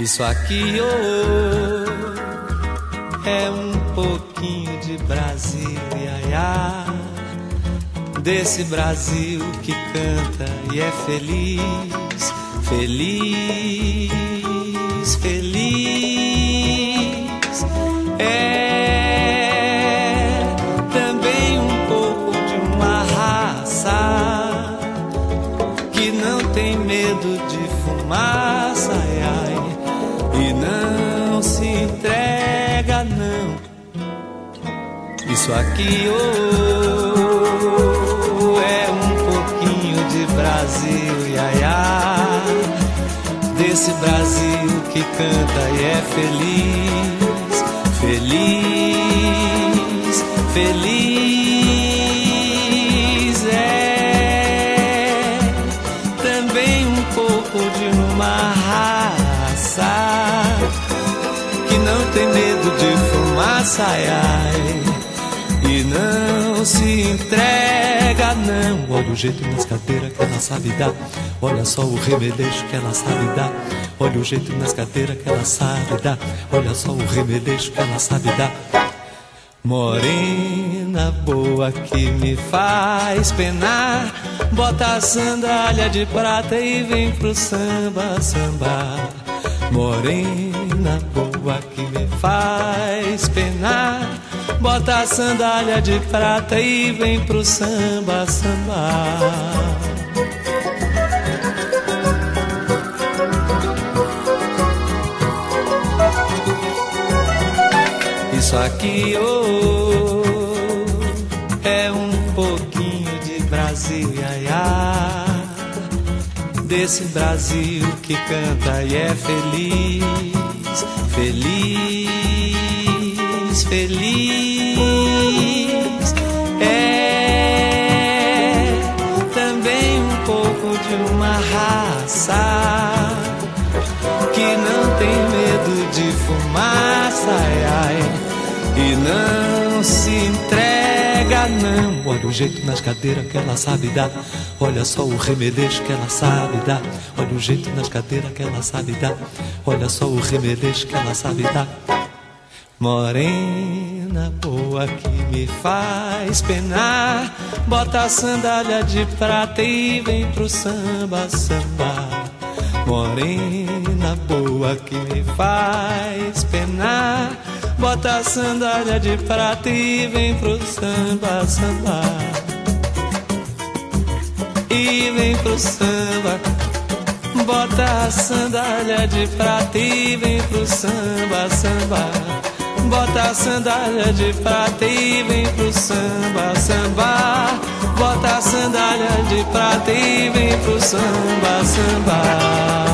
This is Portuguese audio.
Isso aqui oh, é um pouquinho de Brasil, iaiá. Desse Brasil que canta e é feliz, feliz, feliz. É também um pouco de uma raça que não tem medo de fumaça, Isso aqui oh, é um pouquinho de Brasil, iaiá. Desse Brasil que canta e é feliz, feliz, feliz. É também um pouco de uma raça que não tem medo de fumaça, ai, não se entrega, não. Olha o jeito nas cadeiras que ela sabe dar. Olha só o remeleixo que ela sabe dar. Olha o jeito nas cadeiras que ela sabe dar. Olha só o remeleixo que ela sabe dar. Morena boa que me faz penar. Bota a sandália de prata e vem pro samba, samba. Morena boa que me faz penar. Bota a sandália de prata e vem pro samba, samba. Isso aqui oh, é um pouquinho de Brasil, iaiá. Desse Brasil que canta e é feliz, feliz, feliz. É também um pouco de uma raça que não tem medo de fumaça, ai, ai, e não se entrega, não. Olha o jeito nas cadeiras que ela sabe dar. Olha só o remeleixo que ela sabe dar. Olha o jeito nas cadeiras que ela sabe dar. Olha só o remeleixo que ela sabe dar. Morena boa que me faz penar. Bota a sandália de prata e vem pro samba, samba. Morena boa que me faz penar. Bota a sandália de prata e vem pro samba, samba. E vem pro samba. Bota a sandália de prata e vem pro samba, samba. Bota a sandália de prata e vem pro samba, samba. Bota a sandália de prata e vem pro samba, samba.